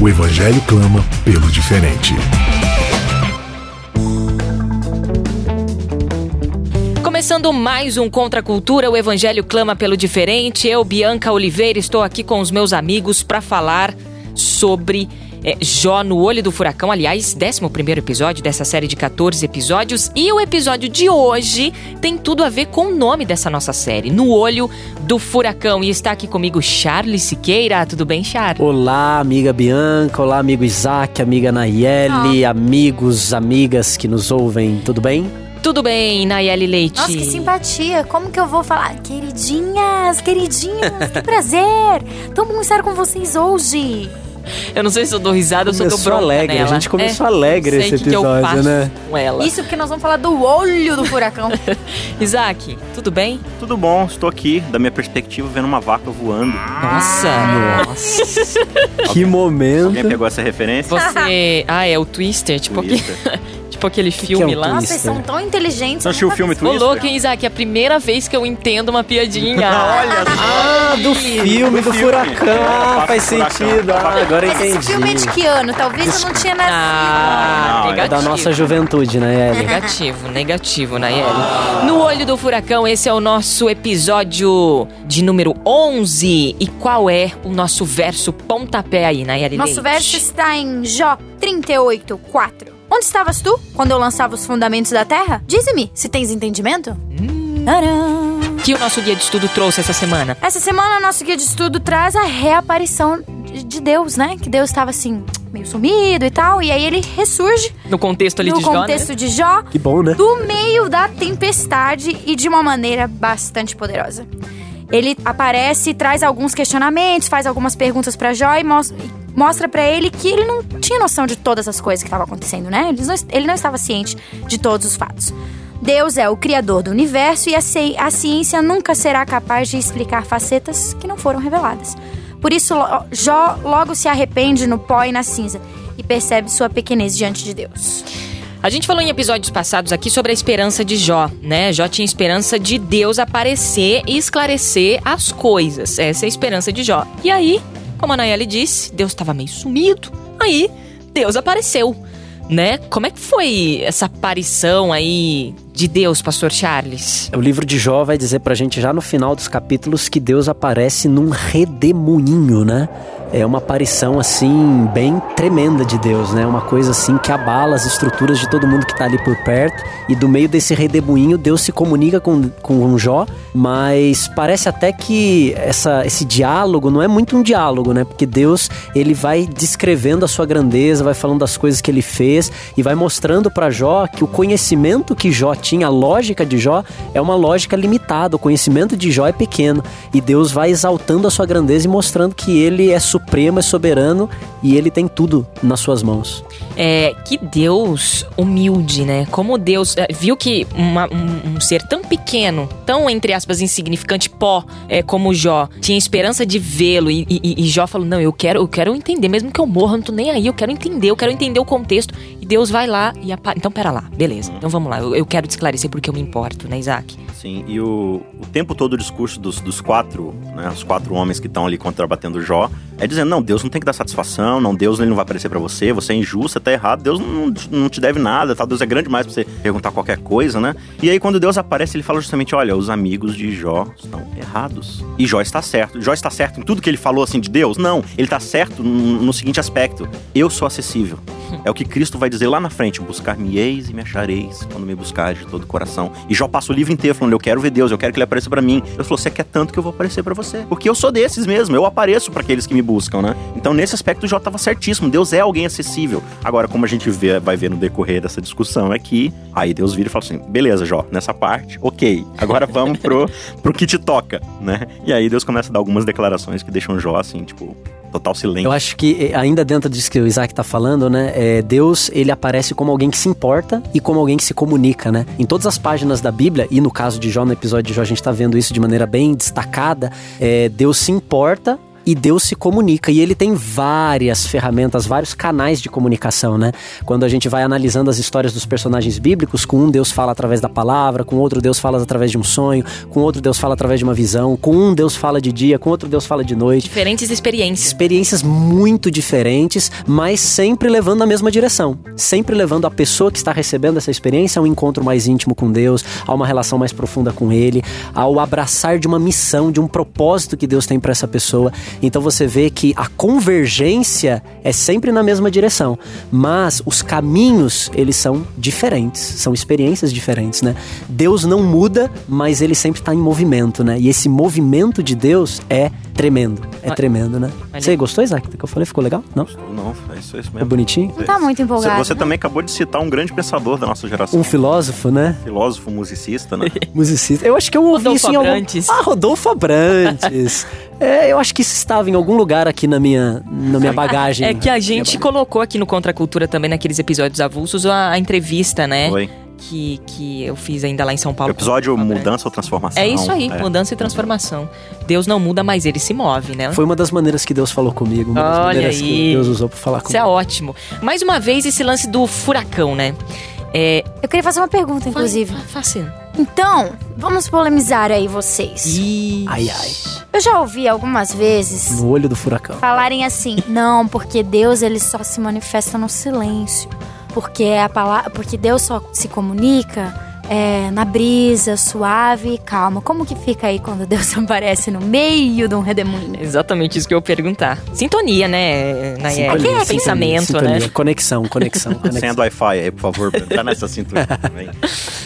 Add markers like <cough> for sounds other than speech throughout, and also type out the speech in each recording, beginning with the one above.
O Evangelho clama pelo diferente. Começando mais um Contra a Cultura, o Evangelho clama pelo diferente. Eu, Bianca Oliveira, estou aqui com os meus amigos para falar sobre é, Jó no Olho do Furacão. Aliás, 11 episódio dessa série de 14 episódios. E o episódio de hoje tem tudo a ver com o nome dessa nossa série, No Olho do Furacão. E está aqui comigo Charles Siqueira. Tudo bem, Charles? Olá, amiga Bianca. Olá, amigo Isaac, amiga Nayeli, oh. amigos, amigas que nos ouvem. Tudo bem? Tudo bem, Nayeli Leite? Nossa, que simpatia. Como que eu vou falar? Queridinhas, queridinhas, que <laughs> prazer. Tão bom estar com vocês hoje. Eu não sei se eu dou risada ou se eu dou bronca alegre. Nela. A gente começou é, alegre esse episódio, né? Com ela. Isso porque nós vamos falar do olho do furacão. <laughs> Isaac, tudo bem? Tudo bom, estou aqui, da minha perspectiva, vendo uma vaca voando. Nossa! Nossa! <laughs> que momento! Alguém pegou essa referência? Você. <laughs> Ah, é o Twister, tipo Twister. Tipo aquele que filme que é lá. Nossa, vocês são tão inteligentes. Você assistiu o filme Twister? Ô, louco, hein, Isaac? É a primeira vez que eu entendo uma piadinha. <laughs> Olha só. Ah, do filme, do, do furacão. Ah, faz sentido. Ah, agora Mas entendi. esse filme é de que ano? Talvez eu não tinha nascido. Ah, não, é da nossa juventude, né, Eli? Negativo, negativo, né, Eli? No Olho do Furacão, esse é o nosso episódio de número 11. E qual é o nosso verso pontapé aí, Nayeli Nosso verso está em Jó 38, 4. Onde estavas tu quando eu lançava os fundamentos da terra? Dize-me, se tens entendimento? Hum. Que o nosso guia de estudo trouxe essa semana? Essa semana, nosso guia de estudo traz a reaparição de Deus, né? Que Deus estava assim, meio sumido e tal. E aí ele ressurge. No contexto ali no de Jó. No contexto né? de Jó. Que bom, né? Do meio da tempestade e de uma maneira bastante poderosa. Ele aparece, traz alguns questionamentos, faz algumas perguntas para Jó e mostra, mostra para ele que ele não tinha noção de todas as coisas que estavam acontecendo, né? Ele não, ele não estava ciente de todos os fatos. Deus é o criador do universo e a, ciência nunca será capaz de explicar facetas que não foram reveladas. Por isso, Jó logo se arrepende no pó e na cinza e percebe sua pequenez diante de Deus. A gente falou em episódios passados aqui sobre a esperança de Jó, né? Jó tinha esperança de Deus aparecer e esclarecer as coisas. Essa é a esperança de Jó. E aí, como a Nayeli disse, Deus estava meio sumido. Aí, Deus apareceu, né? Como é que foi essa aparição aí de Deus, pastor Charles? O livro de Jó vai dizer pra gente já no final dos capítulos que Deus aparece num redemoinho, né? é uma aparição assim bem tremenda de Deus, né? Uma coisa assim que abala as estruturas de todo mundo que está ali por perto. E do meio desse redemoinho, Deus se comunica com, com Jó, mas parece até que essa, esse diálogo não é muito um diálogo, né? Porque Deus ele vai descrevendo a sua grandeza, vai falando das coisas que ele fez e vai mostrando para Jó que o conhecimento que Jó tinha, a lógica de Jó, é uma lógica limitada. O conhecimento de Jó é pequeno e Deus vai exaltando a sua grandeza e mostrando que ele é supremo, é soberano e ele tem tudo nas suas mãos. É, que Deus humilde, né? Como Deus é, viu que uma, um, um, ser tão pequeno, tão, entre aspas, insignificante, pó, é, como Jó, tinha esperança de vê-lo e, e, e, Jó falou, não, eu quero, eu quero entender, mesmo que eu morra, não tô nem aí, eu quero entender, eu quero entender o contexto. Deus vai lá e... Apa... Então, pera lá, beleza. Então, vamos lá, eu, eu quero te esclarecer porque eu me importo, né, Isaac? Sim, e o, o tempo todo o discurso dos, dos quatro, né, os quatro homens que estão ali contrabatendo Jó, é dizendo, não, Deus não tem que dar satisfação, não, Deus ele não vai aparecer para você, você é injusto, você tá errado, Deus não, não te deve nada, tá? Deus é grande demais pra você perguntar qualquer coisa, né? E aí quando Deus aparece, ele fala justamente, olha, os amigos de Jó estão errados. E Jó está certo. Jó está certo em tudo que ele falou assim de Deus? Não, ele está certo no, seguinte aspecto, eu sou acessível. <laughs> É o que Cristo vai dizer lá na frente, buscar-me-eis e me achareis quando me buscares de todo o coração. E Jó passa o livro inteiro falando, eu quero ver Deus, eu quero que ele apareça para mim. Deus falou, você quer tanto que eu vou aparecer para você. Porque eu sou desses mesmo, eu apareço para aqueles que me buscam, né? Então nesse aspecto Jó estava certíssimo, Deus é alguém acessível. Agora, como a gente vê, vai ver no decorrer dessa discussão é que aí Deus vira e fala assim, beleza Jó, nessa parte, ok, agora <laughs> vamos pro, pro que te toca, né? E aí Deus começa a dar algumas declarações que deixam Jó assim, tipo, Total silêncio. Eu acho que, eh, ainda dentro disso que o Isaac tá falando, né? é, Deus, ele aparece como alguém que se importa e como alguém que se comunica, né? Em todas as páginas da Bíblia, e no caso de Jó, no episódio de Jó, a gente tá vendo isso de maneira bem destacada. é, Deus se importa e Deus se comunica. E ele tem várias ferramentas, vários canais de comunicação, né? Quando a gente vai analisando as histórias dos personagens bíblicos, com um Deus fala através da palavra, com outro Deus fala através de um sonho, com outro Deus fala através de uma visão, com um Deus fala de dia, com outro Deus fala de noite. Diferentes experiências. Experiências muito diferentes, mas sempre levando na mesma direção. Sempre levando a pessoa que está recebendo essa experiência a um encontro mais íntimo com Deus, a uma relação mais profunda com Ele, ao abraçar de uma missão, de um propósito que Deus tem para essa pessoa. Então você vê que a convergência é sempre na mesma direção, mas os caminhos eles são diferentes, são experiências diferentes, né? Deus não muda, mas ele sempre está em movimento, né? E esse movimento de Deus é tremendo, é Olha- tremendo, né? Você gostou, Isaac, do que eu falei? Ficou legal? Não? Não, é isso, é isso É mesmo. bonitinho? Não tá muito Você, empolgado. você né? também acabou de citar um grande pensador da nossa geração. Um filósofo, né? filósofo, musicista, né? <laughs> Musicista. Eu acho que eu ouvi Rodolfo isso em algum... Abrantes. Ah, Rodolfo Abrantes. <laughs> é, eu acho que isso estava em algum lugar aqui na minha, na minha bagagem. É que a gente colocou aqui no Contra a Cultura também, naqueles episódios avulsos, a, a entrevista, né? Foi. Que, que eu fiz ainda lá em São Paulo. O episódio. Mudança ou Transformação. É isso aí, É. mudança e transformação. Deus não muda, mas ele se move, né? Foi uma das maneiras que Deus falou comigo. Uma das Olha maneiras aí. que Deus usou pra falar Isso é comigo. ótimo. Mais uma vez, esse lance do furacão, né? É. Eu queria fazer uma pergunta, inclusive. fa- Faça. Então, vamos polemizar aí vocês. Ih. Ai, ai. Eu já ouvi algumas vezes No olho do furacão. falarem assim: <laughs> "Não, porque Deus ele só se manifesta no silêncio. Porque é a palavra, porque Deus só se comunica é, na brisa, suave e calma. Como que fica aí quando Deus <laughs> aparece no meio de um redemoinho? Exatamente isso que eu ia perguntar. Sintonia, né, Nayeli? Sintonia, Pensamento, sintonia, né? Conexão, conexão, <laughs> conexão. a do Wi-Fi aí, por favor, pra entrar nessa cintura <laughs> também.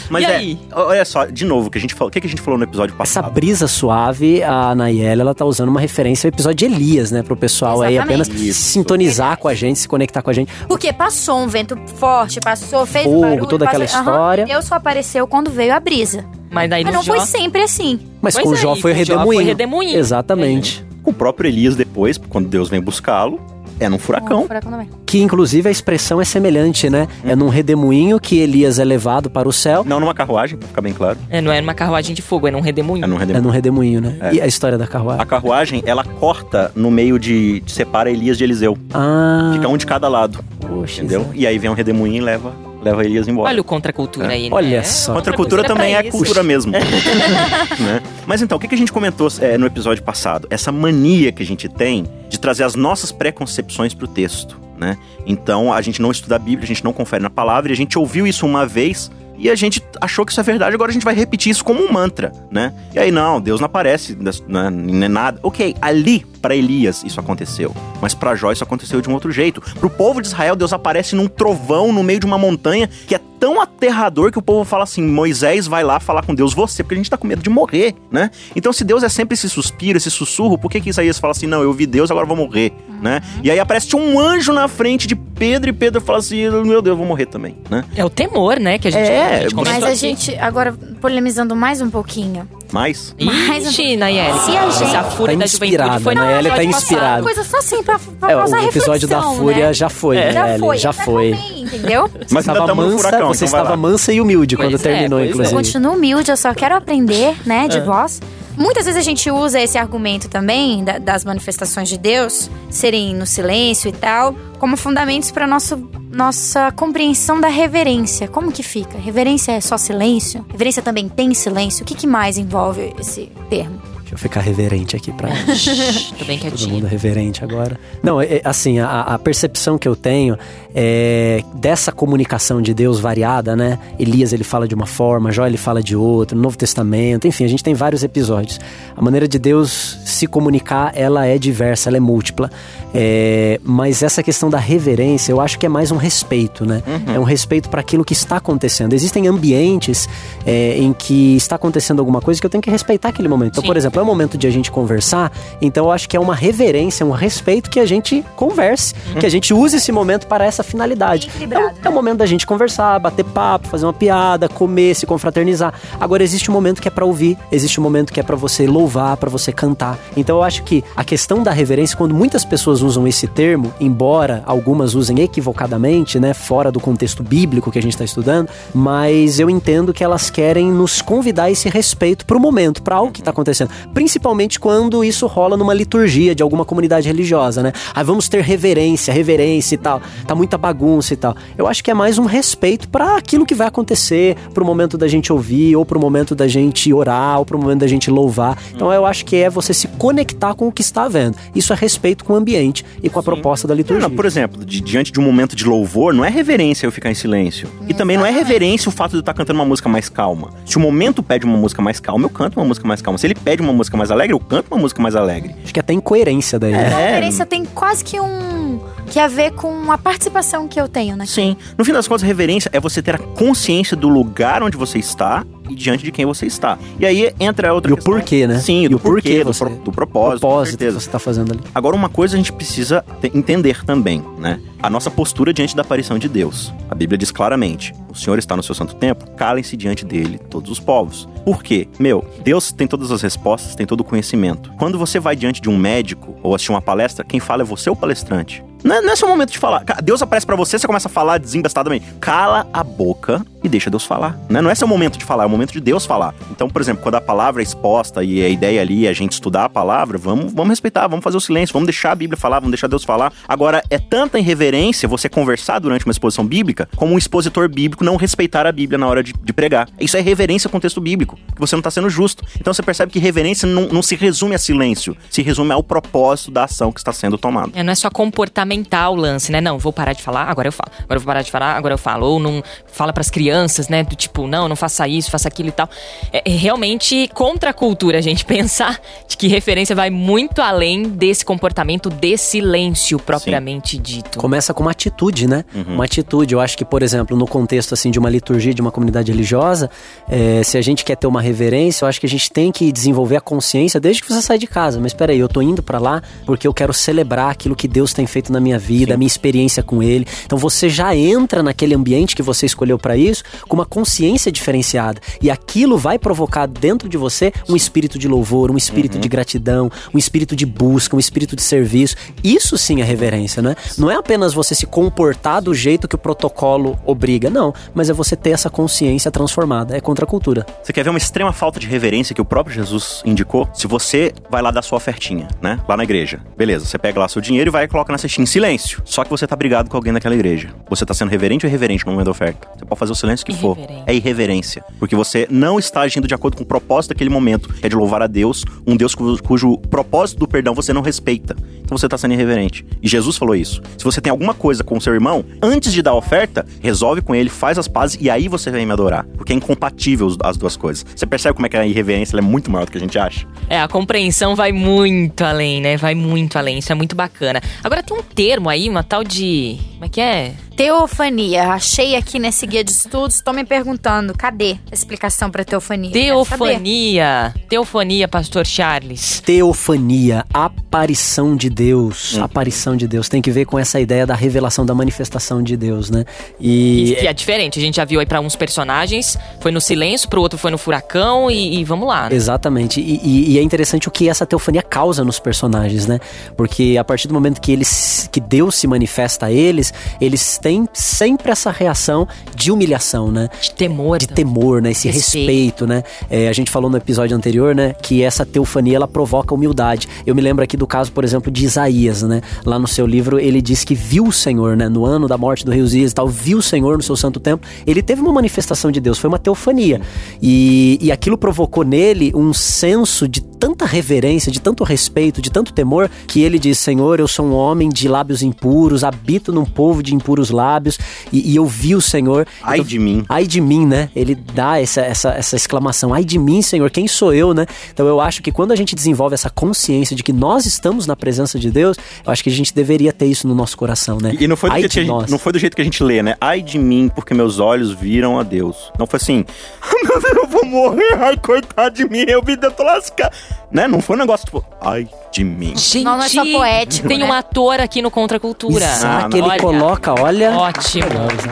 Mas E é, aí? olha só, de novo, o que a gente falou, o que que a gente falou no episódio Essa passado? brisa suave, a Nayeli, ela tá usando uma referência ao episódio de Elias, né? Pro pessoal aí Exatamente. apenas Isso. sintonizar com a gente, se conectar com a gente. Porque passou um vento forte, passou, fez Fogo, um barulho, toda aquela passou- história. Deus só apareceu quando veio a brisa. Mas daí Mas não foi Jó- sempre assim. Mas Pois com é, Jó foi com Jó redemoinho. foi redemoinho. Exatamente. O próprio Elias depois, quando Deus vem buscá-lo, é num furacão. Um furacão. Que inclusive a expressão é semelhante, né? É num redemoinho que Elias é levado para o céu. Não numa carruagem, pra ficar bem claro. É, não é numa carruagem de fogo, é num redemoinho. É num É redemoinho. num redemoinho, né? É. E a história da carruagem? A carruagem, ela corta no meio de, de separa Elias de Eliseu. Ah, Fica um de cada lado, poxa. entendeu? E aí vem um redemoinho e leva, leva Elias embora. Olha o contra-cultura aí, né? Olha só. Contra a cultura também é isso. cultura mesmo. <laughs> né? Mas então, o que a gente comentou é, no episódio passado? Essa mania que a gente tem de trazer as nossas preconcepções pro texto, né? Então, a gente não estuda a Bíblia, a gente não confere na palavra, e a gente ouviu isso uma vez e a gente achou que isso é verdade, agora a gente vai repetir isso como um mantra, né? E aí, não, Deus não aparece, né, nem nada. Ok, ali, para Elias, isso aconteceu. Mas para Jó, isso aconteceu de um outro jeito. Pro povo de Israel, Deus aparece num trovão no meio de uma montanha que é tão aterrador que o povo fala assim: Moisés vai lá falar com Deus, você, porque a gente tá com medo de morrer, né? Então, se Deus é sempre esse suspiro, esse sussurro, por que, que Isaías fala assim: não, eu vi Deus, agora eu vou morrer, né? E aí aparece um anjo na frente de Pedro e Pedro fala assim: meu Deus, eu vou morrer também, né? É o temor, né? Que a gente, É, a gente Mas a aqui. gente, agora, polemizando mais um pouquinho. Mas. Mas- Ixi, Nayeli. Se a gente- Essa fúria Tá da inspirada, juventude foi no Nayeli tá inspirada. passado. Coisa só assim, pra, pra É, causar o episódio da reflexão, Fúria né? já foi, É. Já Nayeli, foi, já tá foi. também, entendeu? <laughs> Mas estava mansa, furacão, você então estava mansa e humilde quando Pois é, terminou, é. Eu inclusive. continuo humilde, eu só quero aprender, né, de vós. Muitas vezes a gente usa esse argumento também da- das manifestações de Deus serem no silêncio e tal, como fundamentos para nossa compreensão da reverência. Como que fica? Reverência é só silêncio? Reverência também tem silêncio? O que, que mais envolve esse termo? Deixa eu ficar reverente aqui pra <laughs> Tô bem todo quietinho. mundo reverente agora. Não, é, é, assim, a, a percepção que eu tenho é dessa comunicação de Deus variada, né? Elias ele fala de uma forma, Jó ele fala de outra, no Novo Testamento, enfim, a gente tem vários episódios. A maneira de Deus se comunicar, ela é diversa, ela é múltipla. É, mas essa questão da reverência, eu acho que é mais um respeito, né? É um respeito para aquilo que está acontecendo. Existem ambientes é, em que está acontecendo alguma coisa que eu tenho que respeitar aquele momento. Então, Sim. por exemplo, é momento de a gente conversar, então eu acho que é uma reverência, um respeito que a gente converse, Uhum. que a gente use esse momento para essa finalidade. Então, é o momento da gente conversar, bater papo, fazer uma piada, comer, se confraternizar. Agora existe um momento que é para ouvir, existe um momento que é para você louvar, para você cantar. Então eu acho que a questão da reverência, quando muitas pessoas usam esse termo, embora algumas usem equivocadamente, né, fora do contexto bíblico que a gente está estudando, mas eu entendo que elas querem nos convidar a esse respeito para o momento, para algo que está acontecendo. Principalmente quando isso rola numa liturgia de alguma comunidade religiosa, né? Aí vamos ter reverência, reverência e tal. Tá muita bagunça e tal. Eu acho que é mais um respeito para aquilo que vai acontecer, pro momento da gente ouvir, ou pro momento da gente orar, ou pro momento da gente louvar. Então eu acho que é você se conectar com o que está vendo. Isso é respeito com o ambiente e com a proposta da liturgia. não, por exemplo, de- diante de um momento de louvor, não é reverência eu ficar em silêncio. E também não é reverência o fato de eu estar cantando uma música mais calma. Se o momento pede uma música mais calma, eu canto uma música mais calma. Se ele pede uma música mais alegre, eu canto uma música mais alegre. Acho que até incoerência daí. né? A É. reverência tem quase que um. que a ver com a participação que eu tenho, né? Sim. No fim das contas, reverência é você ter a consciência do lugar onde você está diante de quem você está. E aí entra a outra E o questão. porquê, né? Sim, E do o porquê porquê, do, você- pro- do propósito, que você está fazendo ali. Agora, uma coisa a gente precisa te- entender também, né? A nossa postura diante da aparição de Deus. A Bíblia diz claramente: o Senhor está no seu santo templo, calem-se diante dele todos os povos. Por quê? Meu, Deus tem todas as respostas, tem todo o conhecimento. Quando você vai diante de um médico ou assistir uma palestra, quem fala é você ou o palestrante. Não é, não é seu momento de falar. Deus aparece pra você, você começa a falar desembestadamente. Cala a boca e deixa Deus falar. Né? Não é seu momento de falar, é o momento de Deus falar. Então, por exemplo, quando a palavra é exposta e a ideia ali é a gente estudar a palavra, vamos, vamos respeitar, vamos fazer o silêncio, vamos deixar a Bíblia falar, vamos deixar Deus falar. Agora, é tanta irreverência você conversar durante uma exposição bíblica como um expositor bíblico não respeitar a Bíblia na hora de, de pregar. Isso é reverência com o texto bíblico, que você não está sendo justo. Então você percebe que reverência não, não se resume a silêncio, se resume ao propósito da ação que está sendo tomada. É, não é só comportamental o lance, né? Não, vou parar de falar, agora eu falo. Agora eu vou parar de falar, agora eu falo. Ou não fala pras crianças, né? Do tipo, não, não faça isso, faça aquilo e tal. É, é realmente contra a cultura a gente <laughs> pensar de que referência vai muito além desse comportamento de silêncio propriamente dito. Começa com uma atitude, né? Uhum. Uma atitude. Eu acho que, por exemplo, no contexto assim de uma liturgia, de uma comunidade religiosa, é, se a gente quer ter uma reverência, eu acho que a gente tem que desenvolver a consciência desde que você sai de casa. Mas peraí, eu tô indo pra lá porque eu quero celebrar aquilo que Deus tem feito na minha vida, a minha experiência com Ele. Então você já entra naquele ambiente que você escolheu pra isso com uma consciência diferenciada. E aquilo vai provocar dentro de você um espírito de louvor, um espírito de gratidão, um espírito de busca, um espírito de serviço. Isso sim é reverência, né? Não é apenas você se comportar do jeito que o protocolo obriga, não. Mas é você ter essa consciência transformada. É contra a cultura. Você quer ver uma extrema falta de reverência que o próprio Jesus indicou? Se você vai lá dar sua ofertinha, né? Lá na igreja. Beleza, você pega lá seu dinheiro e vai e coloca na cestinha em silêncio. Só que você tá brigado com alguém daquela igreja. Você tá sendo reverente ou irreverente no momento da oferta? Você pode fazer o silêncio que for. É irreverência. Porque você não está agindo de acordo com o propósito daquele momento, que é de louvar a Deus, um Deus cu- cujo propósito do perdão você não respeita. Então você tá sendo irreverente. E Jesus falou isso. Se você tem alguma coisa com o seu irmão, antes de dar a oferta, resolve com ele, faz as pazes e aí você vem me adorar. Porque é incompatível as duas coisas. Você percebe como é que a irreverência ela é muito maior do que a gente acha? É, a compreensão vai muito além, né? Vai muito além. Isso é muito bacana. Agora tem um termo aí, uma tal de. Como é que é? Teofania. Achei aqui nesse guia de estudos. Tô me perguntando, cadê a explicação pra teofania? Teofania. Teofania, pastor Charles. Teofania, aparição de Deus. Aparição de Deus. Tem que ver com essa ideia da revelação, da manifestação de Deus, né? E. Que é diferente. A gente já viu aí pra uns personagens, foi no silêncio, pro outro foi no furacão e, e vamos lá. né? Exatamente. E, e- e é interessante o que essa teofania causa nos personagens, né? Porque a partir do momento que eles, que Deus se manifesta a eles, eles têm sempre essa reação de humilhação, né? De temor. de também. temor, né? Esse Respeito. respeito, né? É, a gente falou no episódio anterior, né? Que essa teofania ela provoca humildade. Eu me lembro aqui do caso, por exemplo, de Isaías, né? Lá no seu livro ele diz que viu o Senhor, né? No ano da morte do rei Uzias e tal, viu o Senhor no seu santo templo. Ele teve uma manifestação de Deus, foi uma teofania. E, e aquilo provocou nele um senso de tanta reverência, de tanto respeito, de tanto temor, que ele diz: Senhor, eu sou um homem de lábios impuros, habito num povo de impuros lábios, e, e eu vi o Senhor. Ai Então, de mim. Ai de mim, né? Ele dá essa, essa, essa exclamação, ai de mim, Senhor, quem sou eu, né? Então eu acho que quando a gente desenvolve essa consciência de que nós estamos na presença de Deus, eu acho que a gente deveria ter isso no nosso coração, né? E não foi, do ai jeito que gente, não foi do jeito que a gente lê, né? Ai de mim, porque meus olhos viram a Deus. Não foi assim, <laughs> meu Deus, eu vou morrer, ai, coitado de mim, eu vi, eu tô lascado. Né? Não foi um negócio tipo, ai de mim. Gente, Não, não é só poético, tem né? um ator aqui no Contra Cultura. Ah, ele Olha, coloca, olha. Ótimo.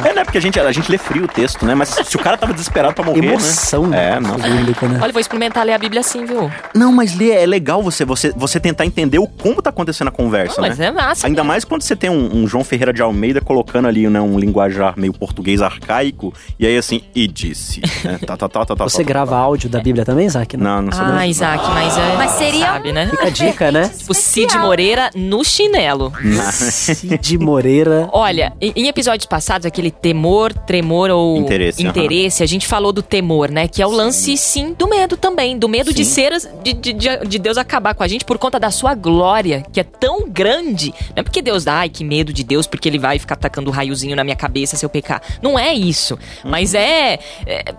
É, né? Porque a gente, a gente lê frio o texto, né? Mas se o cara tava desesperado pra morrer, Emoção né? É, não. bíblica, né? Olha, vou experimentar ler a Bíblia assim, viu? Não, mas ler é legal você, você, você tentar entender o como tá acontecendo a conversa, Não, mas né? é massa. Ainda mais quando você tem um, um João Ferreira de Almeida colocando ali, né, um linguajar meio português arcaico, e aí assim, e disse, né? Tá, tá, tá, tá, tá, Você tá, tá, grava áudio da Bíblia também, Isaac? Não, não sou Ah, Isaac, mas é. Mas seria Sabe, né? Fica a dica, né? O Cid Moreira no chinelo. Cid Moreira. <laughs> Olha, em episódios passados, aquele temor, tremor ou Interesse, interesse, a gente falou do temor, né? Que é o lance, sim, do medo também. Do medo de Sim. ser, as- de, de, de- de Deus acabar com a gente por conta da sua glória, que é tão grande. Não é porque Deus dá, ai, que medo de Deus, porque ele vai ficar tacando um raiozinho na minha cabeça se eu pecar. Não é isso. Mas é,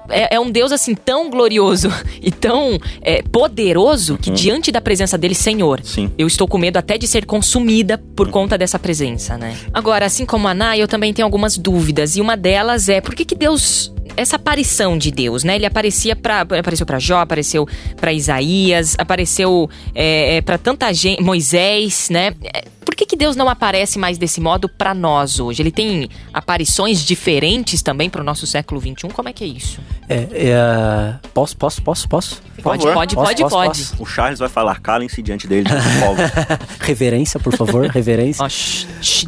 é, é um Deus, assim, tão glorioso <laughs> e tão é, poderoso que diante da presença dele, Senhor, Sim. eu estou com medo até de ser consumida por conta dessa presença, né? Agora, assim como a Ana, eu também tenho algumas dúvidas. E uma delas é por que, que Deus. Essa aparição de Deus, né? Ele aparecia para apareceu para Jó, apareceu para Isaías, apareceu é, para tanta gente, Moisés, né? É, Por que, que Deus não aparece mais desse modo para nós hoje? Ele tem aparições diferentes também para o nosso século XXI? Como é que é isso? É, é, posso, posso, posso, posso? Pode, pode, Posso, pode, posso, pode. posso? O Charles vai falar, calem-se diante dele, de povo. <laughs> Reverência, por favor, reverência.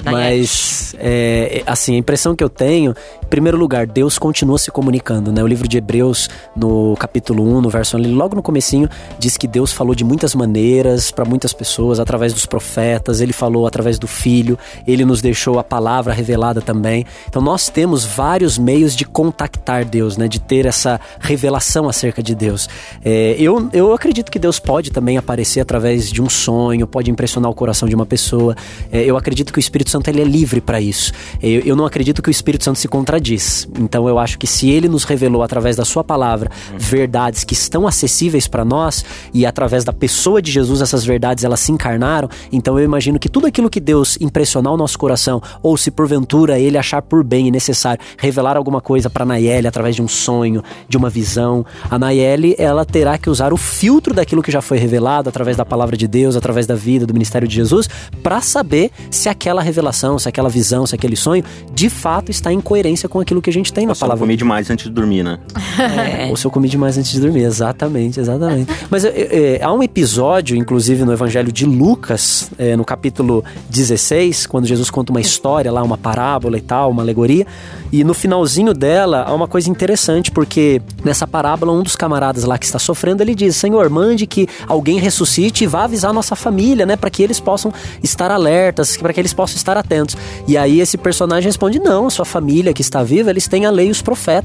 Nayeli. Mas, é, assim, a impressão que eu tenho, em primeiro lugar, Deus continua se comunicando, né? O livro de Hebreus, no capítulo 1, no verso ali, logo no comecinho, diz que Deus falou de muitas maneiras para muitas pessoas, através dos profetas, ele falou através do Filho, ele nos deixou a palavra revelada também. Então nós temos vários meios de contactar Deus, né? De ter essa revelação acerca de Deus. É, eu, eu acredito que Deus pode também aparecer através de um sonho, pode impressionar o coração de uma pessoa. É, eu acredito que o Espírito Santo ele é livre para isso. É, Eu, eu não acredito que o Espírito Santo se contradiz. Então eu acho que se ele nos revelou através da sua palavra verdades que estão acessíveis para nós e através da pessoa de Jesus essas verdades elas se encarnaram, então eu imagino que tudo aquilo que Deus impressionar o nosso coração ou se porventura ele achar por bem e necessário revelar alguma coisa para Nayeli através de um sonho, de uma visão, a Nayeli ela terá que usar o filtro daquilo que já foi revelado através da palavra de Deus, através da vida, do ministério de Jesus, para saber se aquela revelação, se aquela visão, se aquele sonho de fato está em coerência com aquilo que a gente tem na palavra. comi demais antes de dormir, né? É. <laughs> ou se eu comi demais antes de dormir, exatamente, exatamente. <laughs> Mas é, é, há um episódio, inclusive no Evangelho de Lucas, é, no capítulo 16, quando Jesus conta uma história lá, uma parábola e tal, uma alegoria, e no finalzinho dela há uma coisa interessante, porque nessa parábola, um dos camaradas lá que está sofrendo, ele diz: Senhor, mande que alguém ressuscite e vá avisar a nossa família, né, para que eles possam estar alertas, para que eles possam estar atentos. E aí esse personagem responde: Não, sua família que está viva, eles têm a lei e os profetas.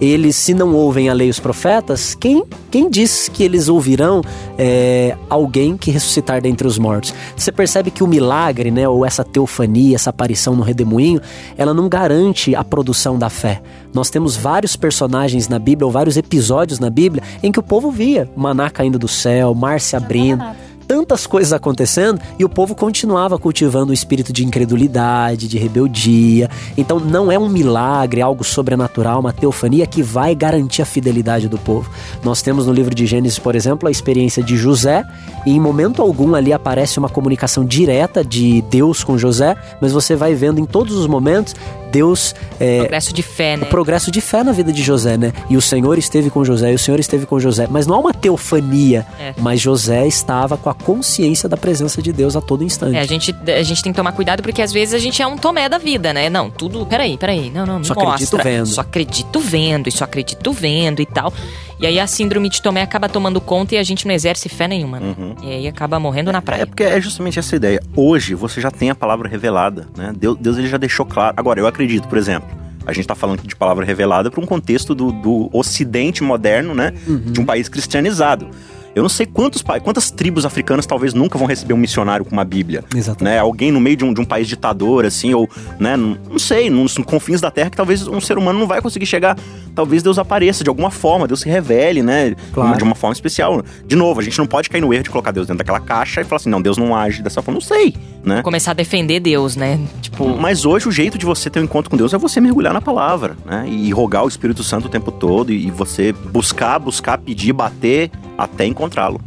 Eles, se não ouvem a lei os profetas, quem, quem diz que eles ouvirão é, alguém que ressuscitar dentre os mortos? Você percebe que o milagre, né, ou essa teofania, essa aparição no redemoinho, ela não garante a produção da fé. Nós temos vários personagens na Bíblia, ou vários episódios na Bíblia, em que o povo via maná caindo do céu, mar se abrindo tantas coisas acontecendo e o povo continuava cultivando o espírito de incredulidade, de rebeldia. Então não é um milagre, algo sobrenatural, uma teofania que vai garantir a fidelidade do povo. Nós temos no livro de Gênesis, por exemplo, a experiência de José, e em momento algum ali aparece uma comunicação direta de Deus com José, mas você vai vendo em todos os momentos Deus é, Progresso de fé, né? o progresso de fé na vida de José, né? E o Senhor esteve com José, e o Senhor esteve com José. Mas não há uma teofania, É. mas José estava com a consciência da presença de Deus a todo instante. É, a gente, a gente tem que tomar cuidado porque às vezes a gente é um tomé da vida, né? Não, tudo. Peraí, peraí. Não, não, me Só mostra. acredito vendo. Só acredito vendo, e só acredito vendo e tal. E aí a síndrome de Tomé acaba tomando conta e a gente não exerce fé nenhuma. né? Uhum. E aí acaba morrendo na É praia. porque é justamente essa ideia. Hoje você já tem a palavra revelada, né? Deus, Deus ele já deixou claro. Agora, eu acredito, por exemplo, a gente tá falando de palavra revelada para um contexto do, do ocidente moderno, né? De um país cristianizado. Eu não sei quantos, quantas tribos africanas talvez nunca vão receber um missionário com uma Bíblia. Exatamente. Né? Alguém no meio de um, de um país ditador, assim, ou, né? Não, não sei, nos confins da terra que talvez um ser humano não vai conseguir chegar. Talvez Deus apareça de alguma forma, Deus se revele, né? Claro. De uma forma especial. De novo, a gente não pode cair no erro de colocar Deus dentro daquela caixa e falar assim, não, Deus não age dessa forma. Não sei, né? Começar a defender Deus, né? Tipo, Mas hoje o jeito de você ter um encontro com Deus é você mergulhar na palavra, né? E rogar o Espírito Santo o tempo todo e você buscar, buscar, pedir, bater até encontrá-lo.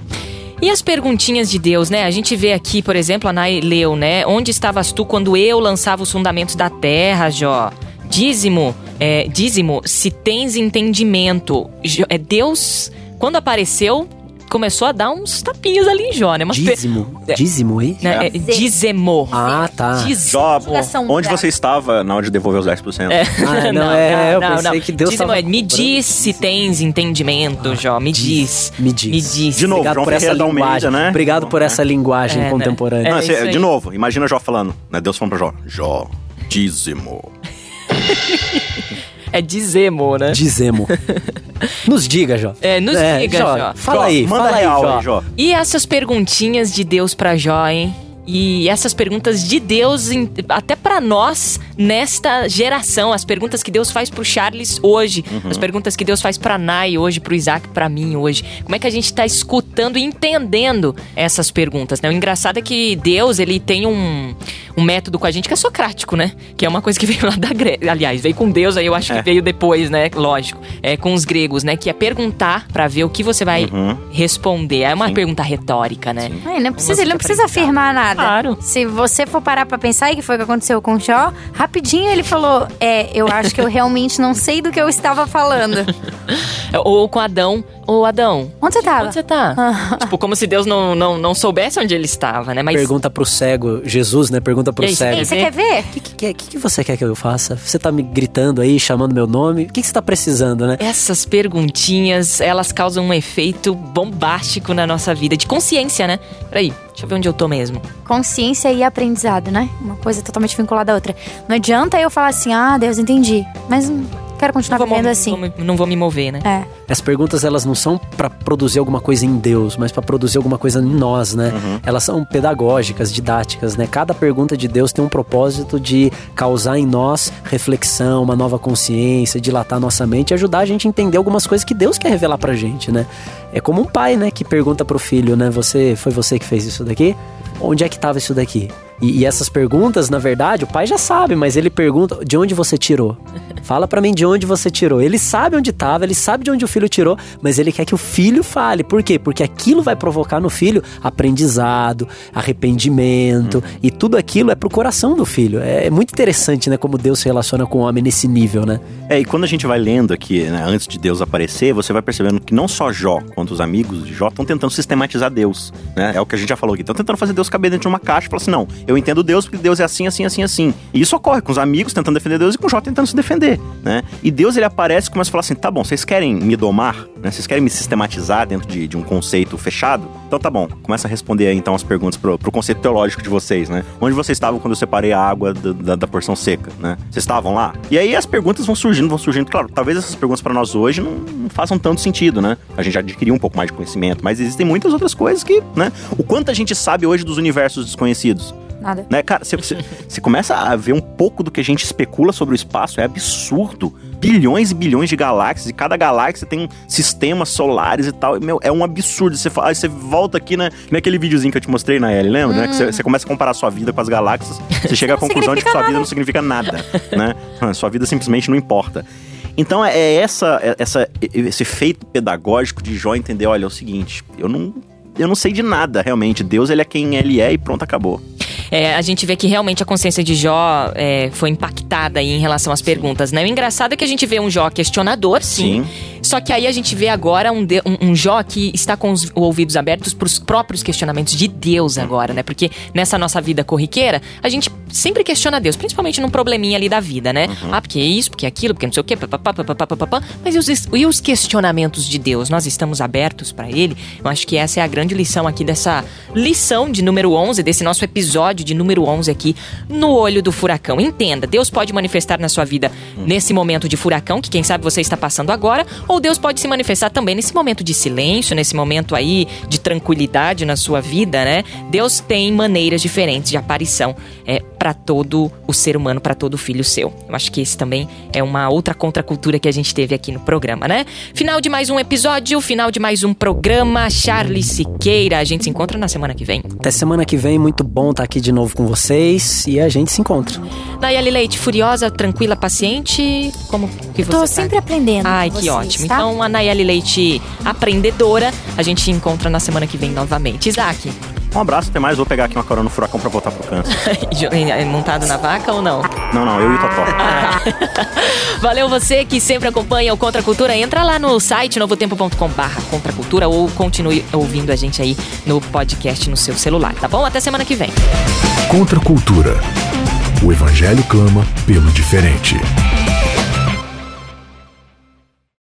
E as perguntinhas de Deus, né? A gente vê aqui, por exemplo, a Nai leu, né? Onde estavas tu quando eu lançava os fundamentos da terra, Jó? Dízimo, é, dízimo, se tens entendimento. É Deus, quando apareceu, começou a dar uns tapinhas ali em Jó, né? Umas pe- Dízimo. É. Dízimo, hein? né? É, dizemo. Ah, tá. Diz- Jó, onde você estava na hora de devolver os 10%? É. Ah, <laughs> não, é, eu pensei que Deus Dízimo tava é, me diz se tens entendimento, Jó. Me diz. Me diz. Me diz. De novo, Obrigado João por essa linguagem. né? Obrigado por É. essa linguagem É, né? contemporânea. Não, É você- de novo, imagina Jó falando, né? Deus falando pra Jó, Jó, dízimo. <laughs> É dizemo, né? Dizemo. <laughs> Nos diga, Jó. É, nos diga, Jó. Fala Jó, aí, manda fala aí, real aí, Jó. E essas perguntinhas de Deus pra Jó, hein? E essas perguntas de Deus, até pra nós, nesta geração. As perguntas que Deus faz pro Charles hoje. Uhum. As perguntas que Deus faz pra Nai hoje, pro Isaac, pra mim hoje. Como é que a gente tá escutando e entendendo essas perguntas, né? O engraçado é que Deus, ele tem um, um método com a gente que é socrático, né? Que é uma coisa que veio lá da Grécia. Aliás, veio com Deus, aí eu acho É. que veio depois, né? Lógico. É com os gregos, né? Que é perguntar pra ver o que você vai Uhum. responder. É uma Sim. pergunta retórica, né? Ai, não precisa, ele não precisa afirmar nada. Claro. Se você for parar pra pensar, e que foi o que aconteceu com o Jó, rapidinho ele falou: É, eu acho que eu realmente não sei do que eu estava falando. <laughs> Ou com Adão. Ô, Adão, Onde você tava? onde você tá? <laughs> tipo, como se Deus não, não, não soubesse onde ele estava, né? Mas Pergunta pro cego, Jesus, né? Pergunta pro E aí, cego. Ei, O você quer ver? que, que, que, que você quer que eu faça? Você tá me gritando aí, chamando meu nome? O que, que você tá precisando, né? essas perguntinhas, elas causam um efeito bombástico na nossa vida. De consciência, né? Peraí, deixa eu ver onde eu tô mesmo. Consciência e aprendizado, né? Uma coisa totalmente vinculada à outra. Não adianta eu falar assim: Ah, Deus, entendi. Mas não quero continuar Não vou, vivendo assim. vou não vou me mover, né? É. As perguntas, elas não são pra produzir alguma coisa em Deus, mas pra produzir alguma coisa em nós, né? Elas são pedagógicas, didáticas, né? Cada pergunta de Deus tem um propósito de causar em nós reflexão, uma nova consciência, dilatar nossa mente e ajudar a gente a entender algumas coisas que Deus quer revelar pra gente, né? É como um pai, né, que pergunta pro filho, né? Você, foi você que fez isso daqui? Onde é que tava isso daqui? E, e essas perguntas, na verdade, o pai já sabe, mas ele pergunta de onde você tirou. <laughs> Fala pra mim de onde você tirou. Ele sabe onde tava, ele sabe de onde o filho tirou, mas ele quer que o filho fale. Por quê? Porque aquilo vai provocar no filho aprendizado, arrependimento, e tudo aquilo é pro coração do filho. É, é muito interessante, né, como Deus se relaciona com o homem nesse nível, né? É, e quando a gente vai lendo aqui, né, antes de Deus aparecer, você vai percebendo que não só Jó, quanto os amigos de Jó estão tentando sistematizar Deus, né? É o que a gente já falou aqui. Estão tentando fazer Deus caber dentro de uma caixa e falar assim, não, eu entendo Deus porque Deus é assim, assim, assim, assim. E isso ocorre com os amigos tentando defender Deus e com Jó tentando se defender, né? E Deus, ele aparece e começa a falar assim, tá bom, vocês querem me domar, né? Vocês querem me sistematizar dentro de, de um conceito fechado? Então tá bom, começa a responder aí então as perguntas pro, pro conceito teológico de vocês, né? Onde vocês estavam quando eu separei a água da, da, da porção seca, né? Vocês estavam lá? E aí as perguntas vão surgindo, vão surgindo. Claro, talvez essas perguntas para nós hoje não, não façam tanto sentido, né? A gente já adquiriu um pouco mais de conhecimento, mas existem muitas outras coisas que, né? O quanto a gente sabe hoje dos universos desconhecidos? Nada. Né, cara, você, começa a ver um pouco do que a gente especula sobre o espaço, é absurdo. Bilhões e bilhões de galáxias, e cada galáxia tem sistemas solares e tal. E, meu, é um absurdo. Você, fala, você volta aqui na, naquele videozinho que eu te mostrei na L, lembra? né? Que você, você começa a comparar a sua vida com as galáxias, <laughs> você chega à conclusão de que sua vida nada. não significa nada, né? Sua vida simplesmente não importa. Então é é essa, é essa, esse efeito pedagógico de Jó entender, olha, é o seguinte, eu não, eu não sei de nada realmente. Deus ele é quem ele é e pronto, acabou. É, a gente vê que realmente a consciência de Jó é, foi impactada aí em relação às perguntas, né? O engraçado é que a gente vê um Jó questionador, sim. Só que aí a gente vê agora um, de- um- um Jó que está com os ouvidos abertos para os próprios questionamentos de Deus agora, né? Porque nessa nossa vida corriqueira, a gente sempre questiona Deus, principalmente num probleminha ali da vida, né? Ah, porque isso, porque aquilo, porque não sei o quê, papapá, papapá, papapá. Mas e os, e os questionamentos de Deus? Nós estamos abertos para Ele? Eu acho que essa é a grande lição aqui dessa lição de número 11, desse nosso episódio de número 11 aqui, no olho do furacão. Entenda, Deus pode manifestar na sua vida nesse momento de furacão, que quem sabe você está passando agora, ou Deus pode se manifestar também nesse momento de silêncio, nesse momento aí de tranquilidade na sua vida, né? Deus tem maneiras diferentes de aparição é, para todo o ser humano, para todo filho seu. Eu acho que esse também é uma outra contracultura que a gente teve aqui no programa, né? Final de mais um episódio, final de mais um programa. Charles Siqueira, a gente se encontra na semana que vem. Até semana que vem, muito bom estar aqui de novo com vocês e a gente se encontra. Nayeli Leite, furiosa, tranquila, paciente, como que você Tô tá? sempre aprendendo. Ai, com que vocês, ótimo. tá? Então, a Nayeli Leite, aprendedora, a gente encontra na semana que vem novamente. Isaac, Um abraço, até mais. Vou pegar aqui uma carona no furacão pra voltar pro câncer. <laughs> montado na vaca ou não? Não, não, eu e o Totó. <laughs> Valeu você que sempre acompanha o Contra a Cultura. Entra lá no site novotempo.com barra Contra a Cultura ou continue ouvindo a gente aí no podcast no seu celular, tá bom? Até semana que vem. Contra a cultura. O evangelho clama pelo diferente.